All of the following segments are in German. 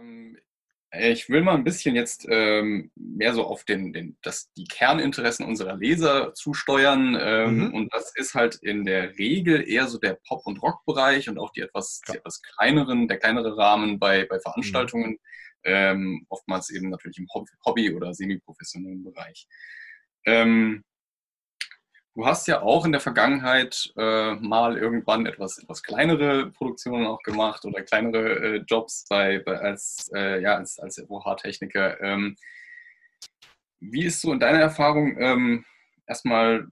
Ähm, ich will mal ein bisschen jetzt ähm, mehr so auf den, den, das, die Kerninteressen unserer Leser zusteuern. Ähm, mhm. Und das ist halt in der Regel eher so der Pop- und Rock-Bereich und auch die etwas, die etwas kleineren, der kleinere Rahmen bei, bei Veranstaltungen. Mhm. Ähm, oftmals eben natürlich im Hobby- oder semi-professionellen Bereich. Ähm, Du hast ja auch in der Vergangenheit äh, mal irgendwann etwas, etwas kleinere Produktionen auch gemacht oder kleinere äh, Jobs bei, bei als, äh, ja, als, als FOH-Techniker. Ähm, wie ist so in deiner Erfahrung ähm, erstmal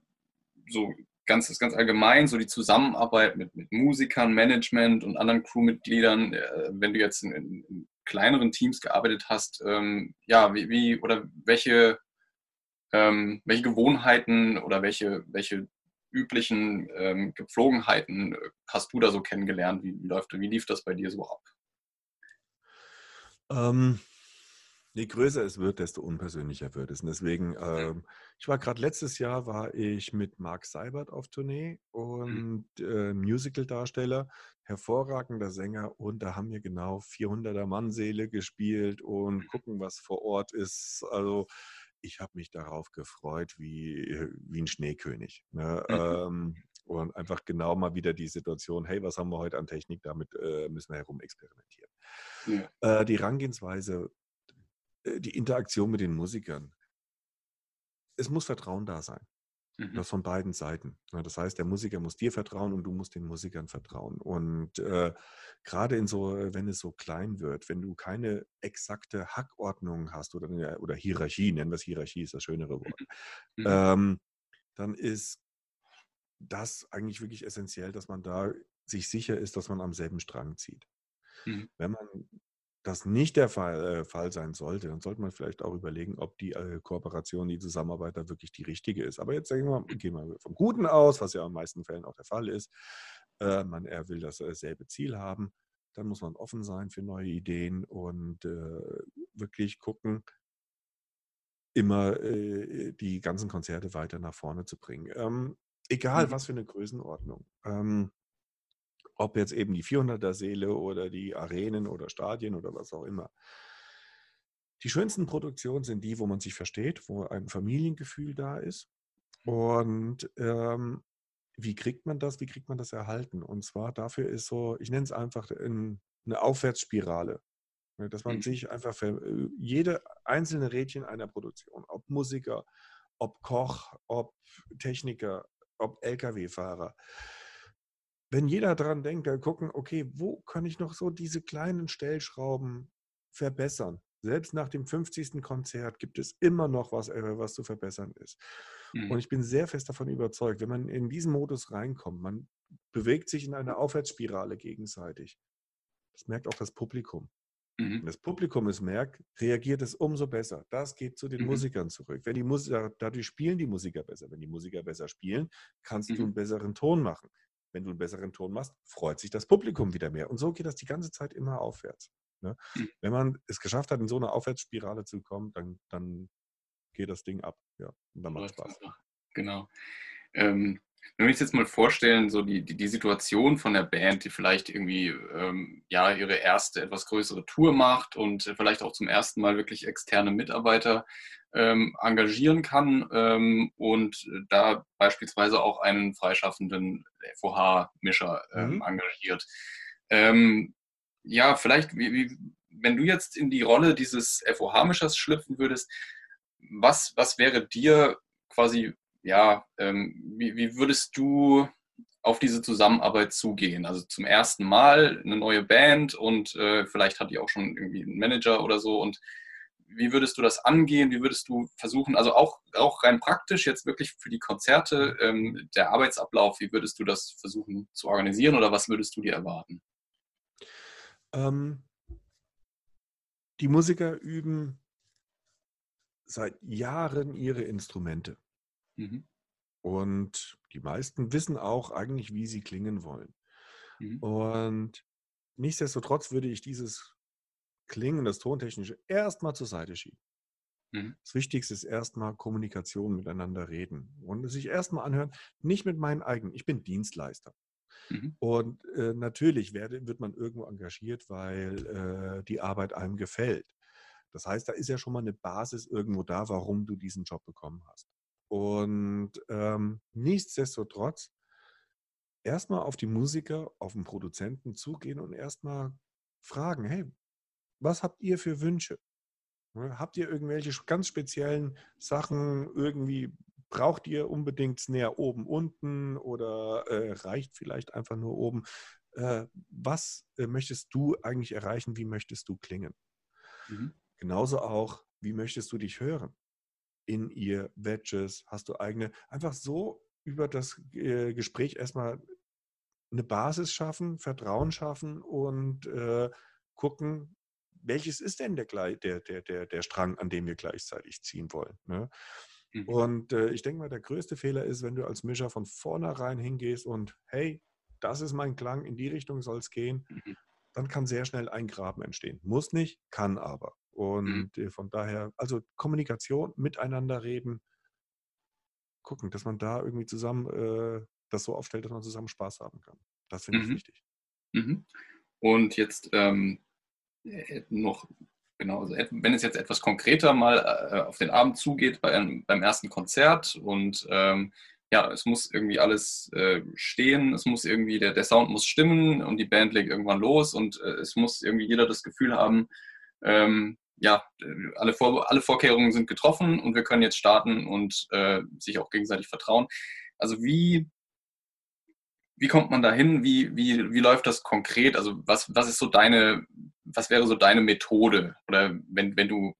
so ganz, ganz allgemein so die Zusammenarbeit mit, mit Musikern, Management und anderen Crewmitgliedern, äh, wenn du jetzt in, in, kleineren Teams gearbeitet hast, ähm, ja, wie, wie oder welche ähm, welche Gewohnheiten oder welche, welche üblichen ähm, Gepflogenheiten hast du da so kennengelernt? Wie, wie, läuft, wie lief das bei dir so ab? Ähm, je größer es wird, desto unpersönlicher wird es. Und deswegen, ähm, ich war gerade letztes Jahr, war ich mit Mark Seibert auf Tournee und äh, Musical-Darsteller, hervorragender Sänger und da haben wir genau 400er Mannseele gespielt und gucken, was vor Ort ist. Also ich habe mich darauf gefreut wie, äh, wie ein Schneekönig. Ne? Mhm. Ähm, und einfach genau mal wieder die Situation, hey, was haben wir heute an Technik, damit äh, müssen wir herum experimentieren. Ja. Äh, die Herangehensweise, äh, die Interaktion mit den Musikern. Es muss Vertrauen da sein. Mhm. Das von beiden Seiten. Das heißt, der Musiker muss dir vertrauen und du musst den Musikern vertrauen. Und äh, gerade in so, wenn es so klein wird, wenn du keine exakte Hackordnung hast oder, oder Hierarchie, nennen wir es Hierarchie, ist das schönere Wort, mhm. ähm, dann ist das eigentlich wirklich essentiell, dass man da sich sicher ist, dass man am selben Strang zieht. Mhm. Wenn man das nicht der Fall, äh, Fall, sein sollte, dann sollte man vielleicht auch überlegen, ob die äh, Kooperation, die Zusammenarbeit da wirklich die richtige ist. Aber jetzt wir, gehen wir vom Guten aus, was ja in den meisten Fällen auch der Fall ist. Äh, man, er will dasselbe Ziel haben. Dann muss man offen sein für neue Ideen und äh, wirklich gucken, immer äh, die ganzen Konzerte weiter nach vorne zu bringen. Ähm, egal mhm. was für eine Größenordnung. Ähm, ob jetzt eben die 400er Seele oder die Arenen oder Stadien oder was auch immer. Die schönsten Produktionen sind die, wo man sich versteht, wo ein Familiengefühl da ist. Und ähm, wie kriegt man das? Wie kriegt man das erhalten? Und zwar dafür ist so, ich nenne es einfach in, eine Aufwärtsspirale. Ne, dass man mhm. sich einfach für äh, jede einzelne Rädchen einer Produktion, ob Musiker, ob Koch, ob Techniker, ob Lkw-Fahrer, wenn jeder daran denkt, dann gucken, okay, wo kann ich noch so diese kleinen Stellschrauben verbessern? Selbst nach dem 50. Konzert gibt es immer noch was, äh, was zu verbessern ist. Mhm. Und ich bin sehr fest davon überzeugt, wenn man in diesen Modus reinkommt, man bewegt sich in einer Aufwärtsspirale gegenseitig. Das merkt auch das Publikum. Mhm. Wenn das Publikum es merkt, reagiert es umso besser. Das geht zu den mhm. Musikern zurück. Wenn die Musiker, dadurch spielen die Musiker besser. Wenn die Musiker besser spielen, kannst du mhm. einen besseren Ton machen wenn du einen besseren Ton machst, freut sich das Publikum wieder mehr. Und so geht das die ganze Zeit immer aufwärts. Ne? Mhm. Wenn man es geschafft hat, in so eine Aufwärtsspirale zu kommen, dann, dann geht das Ding ab. Ja, und dann macht Spaß. Genau. Ähm, wenn wir uns jetzt mal vorstellen, so die, die, die, Situation von der Band, die vielleicht irgendwie ähm, ja, ihre erste etwas größere Tour macht und vielleicht auch zum ersten Mal wirklich externe Mitarbeiter ähm, engagieren kann ähm, und da beispielsweise auch einen freischaffenden FOH-Mischer ähm, mhm. engagiert. Ähm, ja, vielleicht, wie, wie, wenn du jetzt in die Rolle dieses FOH-Mischers schlüpfen würdest, was, was wäre dir quasi, ja, ähm, wie, wie würdest du auf diese Zusammenarbeit zugehen? Also zum ersten Mal eine neue Band und äh, vielleicht hat die auch schon irgendwie einen Manager oder so und wie würdest du das angehen? Wie würdest du versuchen, also auch, auch rein praktisch jetzt wirklich für die Konzerte, ähm, der Arbeitsablauf, wie würdest du das versuchen zu organisieren oder was würdest du dir erwarten? Ähm, die Musiker üben seit Jahren ihre Instrumente. Mhm. Und die meisten wissen auch eigentlich, wie sie klingen wollen. Mhm. Und nichtsdestotrotz würde ich dieses Klingen, das Tontechnische erstmal zur Seite schieben. Mhm. Das Wichtigste ist erstmal Kommunikation miteinander reden und sich erstmal anhören, nicht mit meinen eigenen, ich bin Dienstleister. Mhm. Und äh, natürlich werde, wird man irgendwo engagiert, weil äh, die Arbeit einem gefällt. Das heißt, da ist ja schon mal eine Basis irgendwo da, warum du diesen Job bekommen hast. Und ähm, nichtsdestotrotz erstmal auf die Musiker, auf den Produzenten zugehen und erstmal fragen, hey, was habt ihr für Wünsche? Ne, habt ihr irgendwelche ganz speziellen Sachen irgendwie? Braucht ihr unbedingt näher oben, unten oder äh, reicht vielleicht einfach nur oben? Äh, was äh, möchtest du eigentlich erreichen? Wie möchtest du klingen? Mhm. Genauso auch, wie möchtest du dich hören? In ihr, Wedges, hast du eigene, einfach so über das äh, Gespräch erstmal eine Basis schaffen, Vertrauen schaffen und äh, gucken, welches ist denn der, der, der, der, der Strang, an dem wir gleichzeitig ziehen wollen. Ne? Mhm. Und äh, ich denke mal, der größte Fehler ist, wenn du als Mischer von vornherein hingehst und hey, das ist mein Klang, in die Richtung soll es gehen, mhm. dann kann sehr schnell ein Graben entstehen. Muss nicht, kann aber. Mhm. Und mhm. von daher, also Kommunikation, miteinander reden, gucken, dass man da irgendwie zusammen äh, das so aufstellt, dass man zusammen Spaß haben kann. Das finde ich mhm. wichtig. Mhm. Und jetzt ähm, äh, noch, genau, also wenn es jetzt etwas konkreter mal äh, auf den Abend zugeht bei einem, beim ersten Konzert und ähm, ja, es muss irgendwie alles äh, stehen, es muss irgendwie, der, der Sound muss stimmen und die Band legt irgendwann los und äh, es muss irgendwie jeder das Gefühl haben, ähm, ja, alle, Vor alle Vorkehrungen sind getroffen und wir können jetzt starten und äh, sich auch gegenseitig vertrauen. Also wie, wie kommt man da hin? Wie, wie, wie läuft das konkret? Also was, was ist so deine, was wäre so deine Methode? Oder wenn, wenn du,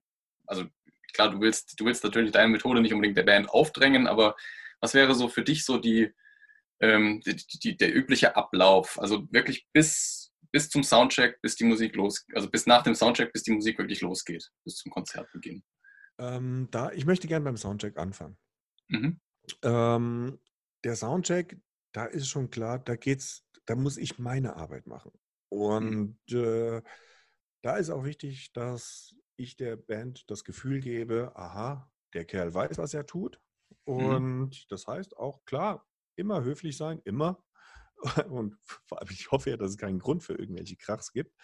also klar, du willst, du willst natürlich deine Methode nicht unbedingt der Band aufdrängen, aber was wäre so für dich so die, ähm, die, die, der übliche Ablauf? Also wirklich bis, bis zum Soundcheck, bis die Musik los, also bis nach dem Soundcheck, bis die Musik wirklich losgeht, bis zum Konzertbeginn. Ähm, da, ich möchte gerne beim Soundcheck anfangen. Mhm. Ähm, der Soundcheck, da ist schon klar, da geht's, da muss ich meine Arbeit machen. Mhm. Und mhm. äh, da ist auch wichtig, dass ich der Band das Gefühl gebe, aha, der Kerl weiß, was er tut. Mhm. Und mhm. das heißt auch, klar, immer höflich sein, immer. Und vor allem, ich hoffe ja, dass es keinen Grund für irgendwelche Krachs gibt.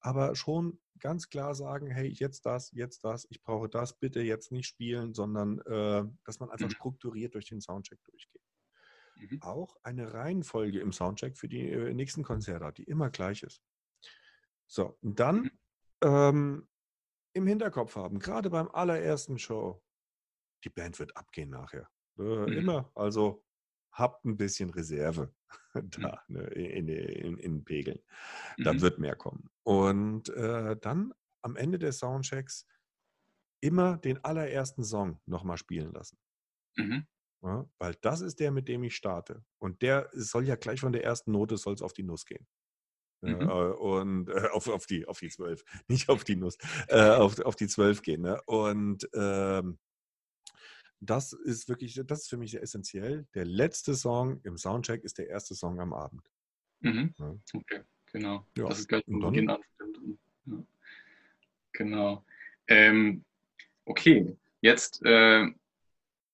Aber schon ganz klar sagen, hey, jetzt das, jetzt das, ich brauche das, bitte jetzt nicht spielen, sondern äh, dass man einfach mhm. strukturiert durch den Soundcheck durchgeht mhm. auch eine Reihenfolge im Soundcheck für die äh, nächsten Konzerte hat, die immer gleich ist. So, und dann mhm. ähm, im Hinterkopf haben, gerade beim allerersten Show, die Band wird abgehen nachher. Äh, mhm. Immer, also habt ein bisschen Reserve da mhm. ne, in, in, in, Pegeln. Da mhm. wird mehr kommen. Und äh, dann am Ende des Soundchecks immer den allerersten Song nochmal spielen lassen. Mhm. Ja, weil das ist der, mit dem ich starte. Und der soll ja gleich von der ersten Note soll es auf die Nuss gehen. Mhm. Äh, und äh, auf, auf, die, auf die 12, nicht auf die Nuss, äh, auf, auf die 12 gehen. Ne? Und ähm, das ist wirklich, das ist für mich sehr essentiell. Der letzte Song im Soundcheck ist der erste Song am Abend. Mhm. Ja. Okay, genau. Ja. Das ist gleich von Beginn an. Ja. Genau. Ähm, okay, jetzt äh,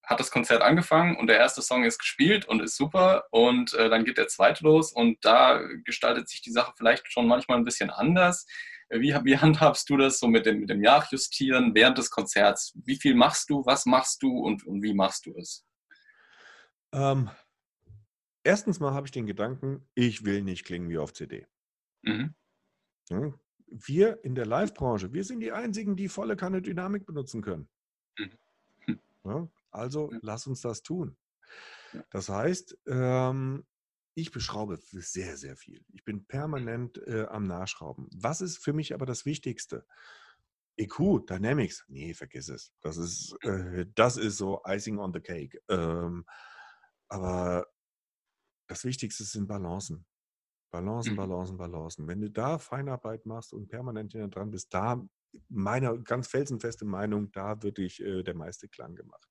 hat das Konzert angefangen und der erste Song ist gespielt und ist super und äh, dann geht der zweite los und da gestaltet sich die Sache vielleicht schon manchmal ein bisschen anders. Wie, wie handhabst du das so mit dem, mit dem Nachjustieren während des Konzerts? Wie viel machst du, was machst du und, und wie machst du es? Ähm, erstens mal habe ich den Gedanken, ich will nicht klingen wie auf CD. Mhm. Wir in der Live-Branche, wir sind die Einzigen, die volle Kanne Dynamik benutzen können. Mhm. Ja, also ja. lass uns das tun. Das heißt, ähm, ich beschraube sehr, sehr viel. Ich bin permanent äh, am Nachschrauben. Was ist für mich aber das Wichtigste? EQ, Dynamics, nee, vergiss es. Das ist, äh, das ist so Icing on the Cake. Ähm, aber das Wichtigste sind Balancen. Balancen, mhm. Balancen, Balancen. Wenn du da Feinarbeit machst und permanent dran bist, da meiner ganz felsenfeste Meinung, da wird dich äh, der meiste Klang gemacht.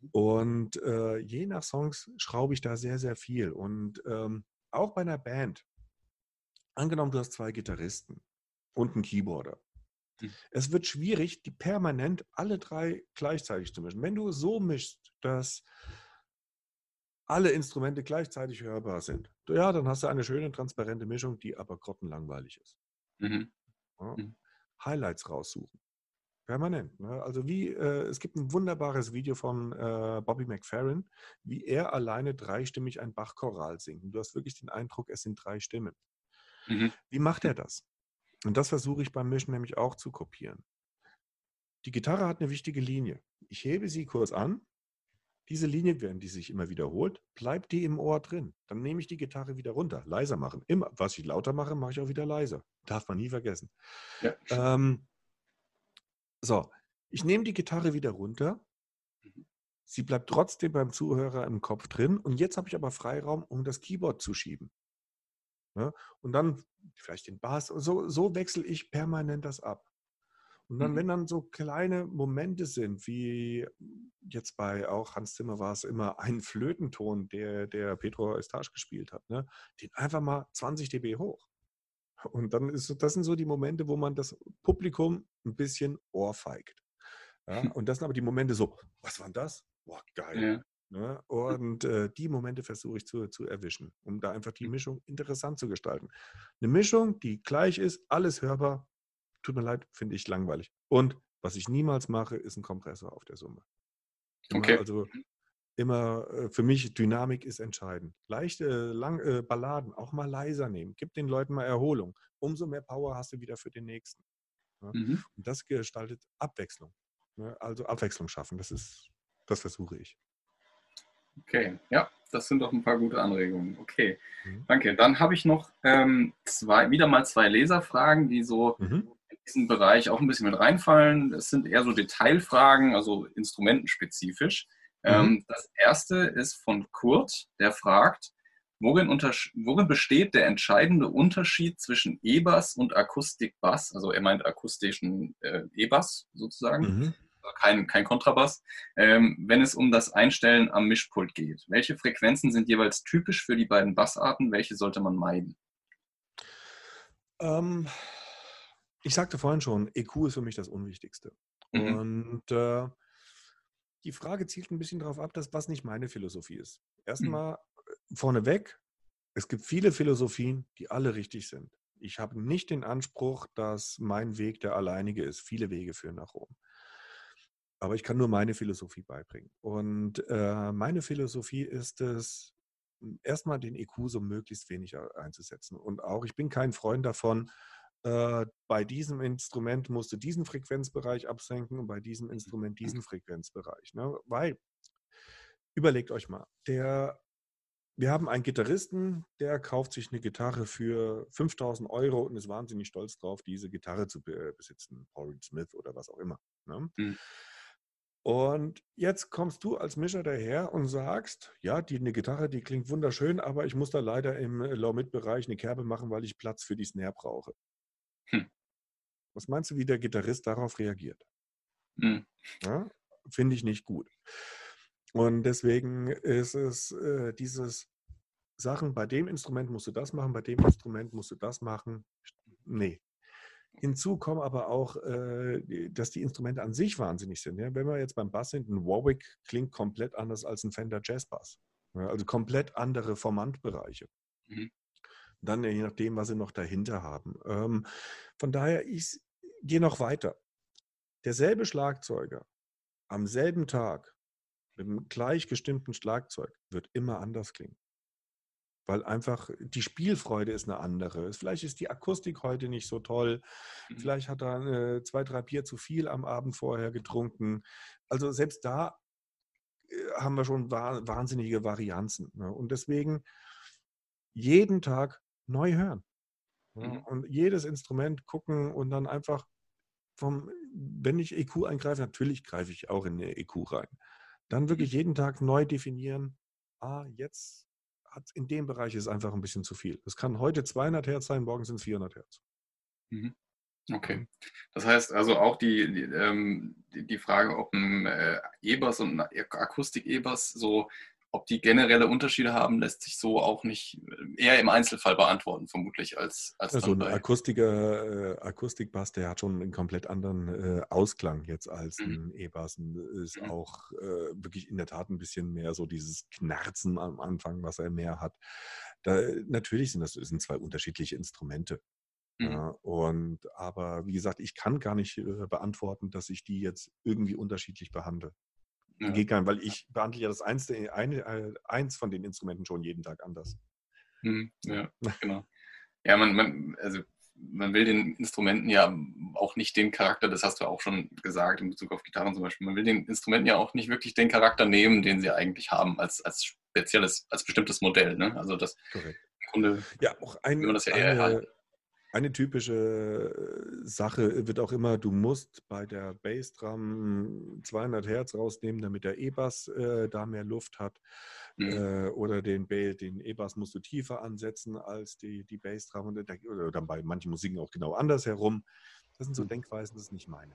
Mhm. Und äh, je nach Songs schraube ich da sehr, sehr viel. Und ähm, auch bei einer Band, angenommen, du hast zwei Gitarristen und einen Keyboarder. Mhm. Es wird schwierig, die permanent alle drei gleichzeitig zu mischen. Wenn du so mischst, dass alle Instrumente gleichzeitig hörbar sind, ja, dann hast du eine schöne, transparente Mischung, die aber grottenlangweilig ist. Mhm. Ja. Mhm. Highlights raussuchen. Permanent. Ne? Also wie, äh, es gibt ein wunderbares Video von äh, Bobby McFerrin, wie er alleine dreistimmig ein Bachchoral singt. Und du hast wirklich den Eindruck, es sind drei Stimmen. Mhm. Wie macht er das? Und das versuche ich beim Mischen nämlich auch zu kopieren. Die Gitarre hat eine wichtige Linie. Ich hebe sie kurz an. Diese Linie, wenn die sich immer wiederholt, bleibt die im Ohr drin. Dann nehme ich die Gitarre wieder runter, leiser machen. Immer, was ich lauter mache, mache ich auch wieder leiser. Darf man nie vergessen. Ja. Ähm, so, ich nehme die Gitarre wieder runter. Mhm. Sie bleibt trotzdem beim Zuhörer im Kopf drin. Und jetzt habe ich aber Freiraum, um das Keyboard zu schieben. Ja, und dann vielleicht den Bass. So, so wechsle ich permanent das ab. Und dann, mhm. wenn dann so kleine Momente sind, wie jetzt bei auch Hans Zimmer war es immer ein Flötenton, der, der Petro Estage gespielt hat, ne? den einfach mal 20 dB hoch. Und dann ist das sind so die Momente, wo man das Publikum ein bisschen ohrfeigt. Ja? Und das sind aber die Momente so, was war das? Boah, geil. Ja. Ne? Und äh, die Momente versuche ich zu, zu erwischen, um da einfach die. Mischung interessant zu gestalten. Eine Mischung, die gleich ist, alles hörbar, tut mir leid, finde ich langweilig. Und was ich niemals mache, ist ein Kompressor auf der Summe. Okay. Also immer äh, für mich Dynamik ist entscheidend. Leichte lang, äh, Balladen auch mal leiser nehmen. Gib den Leuten mal Erholung. Umso mehr Power hast du wieder für den nächsten. Ja? Mhm. Und das gestaltet Abwechslung. Ne? Also Abwechslung schaffen. Das ist, das versuche ich. Okay, ja, das sind doch ein paar gute Anregungen. Okay, mhm. danke. Dann habe ich noch ähm, zwei, wieder mal zwei Leserfragen, die so mhm diesen Bereich auch ein bisschen mit reinfallen. Es sind eher so Detailfragen, also instrumentenspezifisch. Mhm. Ähm, das erste ist von Kurt, der fragt, worin, worin, besteht der entscheidende Unterschied zwischen E-Bass und Akustikbass? Also er meint akustischen äh, E-Bass sozusagen, mhm. also kein, kein Kontrabass, ähm, wenn es um das Einstellen am Mischpult geht. Welche Frequenzen sind jeweils typisch für die beiden Bassarten? Welche sollte man meiden? Ähm, ich sagte vorhin schon, EQ ist für mich das Unwichtigste. Mhm. Und äh, die Frage zielt ein bisschen darauf ab, dass was nicht meine Philosophie ist. Mhm. Erstmal mhm. vorneweg, es gibt viele Philosophien, die alle richtig sind. Ich habe nicht den Anspruch, dass mein Weg der alleinige ist. Viele Wege führen nach Rom. Aber ich kann nur meine Philosophie beibringen. Und äh, meine Philosophie ist es, erstmal den EQ so möglichst wenig einzusetzen. Und auch, ich bin kein Freund davon, äh, bei diesem Instrument musst du diesen Frequenzbereich absenken und bei diesem mhm. Instrument diesen Frequenzbereich. Ne? Weil, überlegt euch mal, der, wir haben einen Gitarristen, der kauft sich eine Gitarre für 5000 Euro und ist wahnsinnig stolz drauf, diese Gitarre zu besitzen. Paul Smith oder was auch immer. Ne? Mhm. Und jetzt kommst du als Mischer daher und sagst, ja, die eine Gitarre, die klingt wunderschön, aber ich muss da leider im Low-Mid-Bereich eine Kerbe machen, weil ich Platz für die Snare brauche. Hm. Was meinst du, wie der Gitarrist darauf reagiert? Hm. Ja, Finde ich nicht gut. Und deswegen ist es äh, dieses Sachen, bei dem Instrument musst du das machen, bei dem Instrument musst du das machen. Nee. Hinzu kommen aber auch, äh, dass die Instrumente an sich wahnsinnig sind. Ja? Wenn wir jetzt beim Bass sind, ein Warwick klingt komplett anders als ein Fender Jazz Bass. Ja? Also komplett andere Formantbereiche. Mhm. Dann je nachdem, was sie noch dahinter haben. Ähm, von daher, ich gehe noch weiter. Derselbe Schlagzeuger am selben Tag mit einem gleich gestimmten Schlagzeug wird immer anders klingen. Weil einfach die Spielfreude ist eine andere. Vielleicht ist die Akustik heute nicht so toll. Mhm. Vielleicht hat er äh, zwei, drei Bier zu viel am Abend vorher getrunken. Also selbst da äh, haben wir schon wahnsinnige Varianzen. Ne? Und deswegen jeden Tag neu hören. Mhm. Und jedes Instrument gucken und dann einfach vom, wenn ich EQ eingreife, natürlich greife ich auch in eine EQ rein. Dann wirklich jeden Tag neu definieren, ah, jetzt hat in dem Bereich ist einfach ein bisschen zu viel. Es kann heute 200 Hertz sein, morgen sind es 400 Hertz. Mhm. Okay. Das heißt also auch die, die, ähm, die Frage, ob ein äh, E-Bass und ein Akustik-E-Bass so ob die generelle Unterschiede haben, lässt sich so auch nicht äh, eher im Einzelfall beantworten, vermutlich, als, als also ein Akustiker, äh, Akustikbass, der hat schon einen komplett anderen äh, Ausklang jetzt als mhm. ein E-Bass. Ist mhm. auch äh, wirklich in der Tat ein bisschen mehr so dieses Knarzen am Anfang, was er mehr hat. Da, natürlich sind das sind zwei unterschiedliche Instrumente. Mhm. Ja, und aber wie gesagt, ich kann gar nicht äh, beantworten, dass ich die jetzt irgendwie unterschiedlich behandle. Ja. Geht nicht, weil ich behandle ja das eins, eine, äh, eins von den Instrumenten schon jeden Tag anders. Mhm. Ja, genau. Ja, man, man, also man will den Instrumenten ja auch nicht den Charakter, das hast du auch schon gesagt in Bezug auf Gitarren zum Beispiel, man will den Instrumenten ja auch nicht wirklich den Charakter nehmen, den sie eigentlich haben, als, als spezielles, als bestimmtes Modell. Ne? Also das Korrekt. Grunde, ja, auch ein, ja eine, eine typische äh, Sache wird auch immer, du musst bei der Bassdrum 200 Hertz rausnehmen, damit der E-Bass äh, da mehr Luft hat. Mhm. Äh, oder den, den E-Bass musst du tiefer ansetzen als die, die Bassdrum. Oder, oder bei manchen Musiken auch genau andersherum. Das sind so mhm. Denkweisen, das ist nicht meine.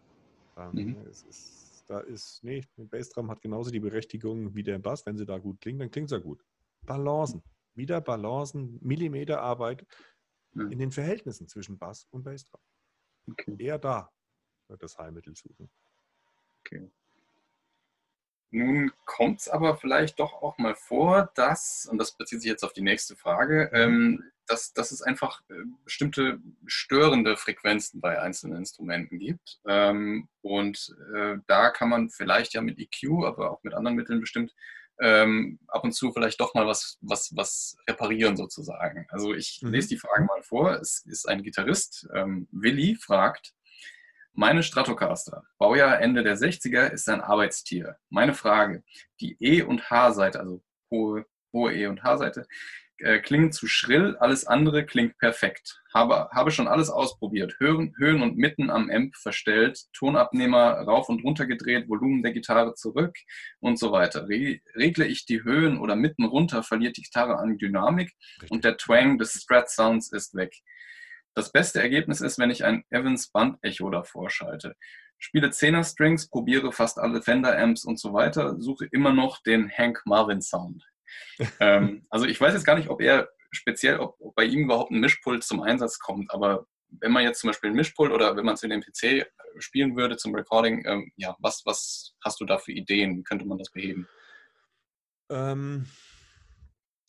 Ähm, mhm. es ist, da ist, nee, der Bassdrum hat genauso die Berechtigung wie der Bass. Wenn sie da gut klingt, dann klingt sie gut. Balancen. Wieder Balancen, Millimeterarbeit in den Verhältnissen zwischen Bass und Bassdrum. Okay. Eher da das Heilmittel suchen. Okay. Nun kommt es aber vielleicht doch auch mal vor, dass, und das bezieht sich jetzt auf die nächste Frage, mhm. ähm, dass, dass es einfach äh, bestimmte störende Frequenzen bei einzelnen Instrumenten gibt. Ähm, und äh, da kann man vielleicht ja mit EQ, aber auch mit anderen Mitteln bestimmt ähm, ab und zu vielleicht doch mal was, was, was reparieren sozusagen. Also ich mhm. lese die Frage mal vor. Es ist ein Gitarrist, ähm, Willi, fragt, meine Stratocaster, Baujahr Ende der 60er, ist ein Arbeitstier. Meine Frage, die E- und H-Seite, also hohe, hohe E- und H-Seite, äh, klingen zu schrill, alles andere klingt perfekt. Habe, habe schon alles ausprobiert. Hören, Höhen und Mitten am Amp verstellt, Tonabnehmer rauf und runter gedreht, Volumen der Gitarre zurück und so weiter. Re regle ich die Höhen oder Mitten runter, verliert die Gitarre an Dynamik Richtig. und der Twang des Strat Sounds ist weg. Das beste Ergebnis ist, wenn ich ein Evans Band Echo davor schalte. Spiele 10er Strings, probiere fast alle Fender Amps und so weiter, suche immer noch den Hank Marvin Sound ähm, also ich weiß jetzt gar nicht, ob er speziell, ob, ob, bei ihm überhaupt ein Mischpult zum Einsatz kommt, aber wenn man jetzt zum Beispiel ein Mischpult oder wenn man es in den PC äh, spielen würde zum Recording, ähm, ja, was, was hast du da für Ideen? Wie könnte man das beheben? Ähm,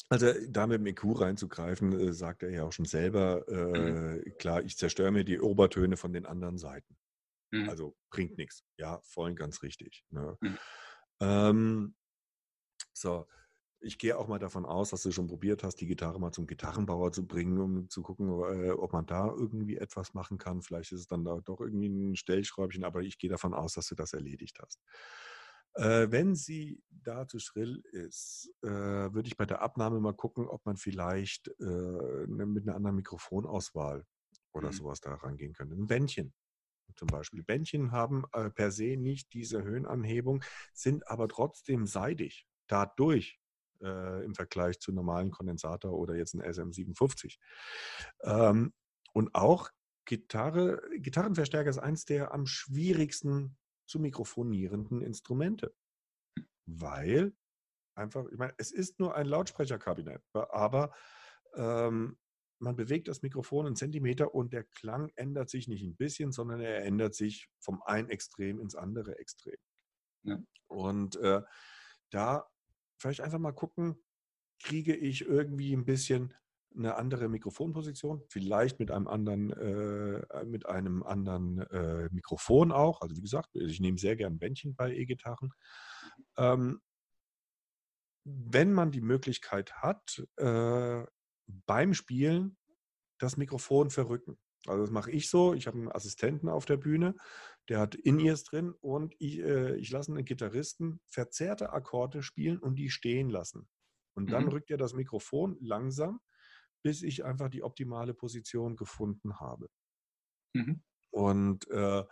also da mit dem EQ reinzugreifen, äh, sagt er ja auch schon selber, äh, mhm. klar, ich zerstöre mir die Obertöne von den anderen Seiten. Mhm. Also bringt nichts. Ja, voll ganz richtig. Ne? Mhm. Ähm, so, ich gehe auch mal davon aus, dass du schon probiert hast, die Gitarre mal zum Gitarrenbauer zu bringen, um zu gucken, äh, ob man da irgendwie etwas machen kann. Vielleicht ist es dann da doch irgendwie ein Stellschräubchen, aber ich gehe davon aus, dass du das erledigt hast. Äh, wenn sie da zu schrill ist, äh, würde ich bei der Abnahme mal gucken, ob man vielleicht ne, mit einer anderen Mikrofonauswahl oder mhm. sowas da rangehen könnte. Ein Bändchen zum Beispiel. Bändchen haben per se nicht diese Höhenanhebung, sind aber trotzdem seidig. Dadurch äh, im Vergleich zu normalen Kondensator oder jetzt ein SM57. Ähm, und auch Gitarre, Gitarrenverstärker ist eines der am schwierigsten zu mikrofonierenden Instrumente. Weil einfach, ich meine, es ist nur ein Lautsprecherkabinett, aber ähm, man bewegt das Mikrofon einen Zentimeter und der Klang ändert sich nicht ein bisschen, sondern er ändert sich vom einen Extrem ins andere Extrem. Ja. Und äh, da vielleicht einfach mal gucken, kriege ich irgendwie ein bisschen eine andere Mikrofonposition, vielleicht mit einem anderen, äh, mit einem anderen äh, Mikrofon auch. Also wie gesagt, ich nehme sehr gern Bändchen bei E-Gitarren. Ähm, wenn man die Möglichkeit hat, äh, beim Spielen das Mikrofon verrücken. Also das mache ich so. Ich habe einen Assistenten auf der Bühne, der hat In-Ears drin und ich, äh, ich lasse einen Gitarristen verzerrte Akkorde spielen und die stehen lassen. Und dann mhm. rückt er das Mikrofon langsam, bis ich einfach die optimale Position gefunden habe. Mhm. Und äh,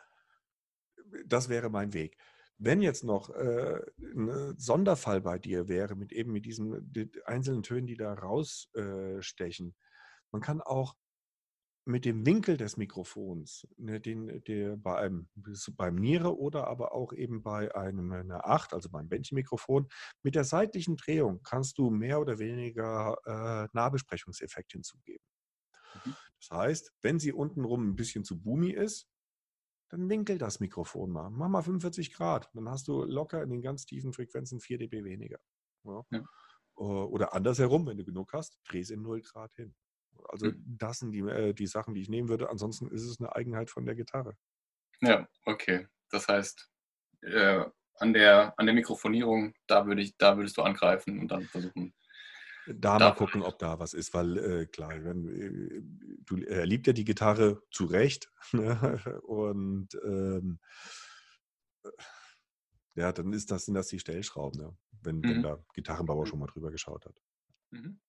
das wäre mein Weg. Wenn jetzt noch äh, ein Sonderfall bei dir wäre, mit eben mit diesen die einzelnen Tönen, die da rausstechen, äh, man kann auch mit dem Winkel des Mikrofons, ne, den, der bei einem, beim Niere oder aber auch eben bei einem, einer 8, also beim Bändchenmikrofon, mit der seitlichen Drehung kannst du mehr oder weniger äh, Nahbesprechungseffekt hinzugeben. Mhm. Das heißt, wenn sie untenrum ein bisschen zu boomy ist, dann winkel das Mikrofon mal. Mach mal 45 Grad. Dann hast du locker in den ganz tiefen Frequenzen 4 dB weniger. Ja. Ja. Oder andersherum, wenn du genug hast, dreh es in 0 Grad hin. Also mhm. das sind die, äh, die Sachen, die ich nehmen würde. Ansonsten ist es eine Eigenheit von der Gitarre. Ja, okay. Das heißt, äh, an, der, an der Mikrofonierung, da, würde ich, da würdest du angreifen und dann versuchen. Da, da mal gucken, ob da was ist, weil äh, klar, wenn, äh, du, er liebt ja die Gitarre zu Recht. Ne? Und ähm, ja, dann ist das, sind das die Stellschrauben, ne? wenn, mhm. wenn der Gitarrenbauer schon mal drüber geschaut hat. Mhm.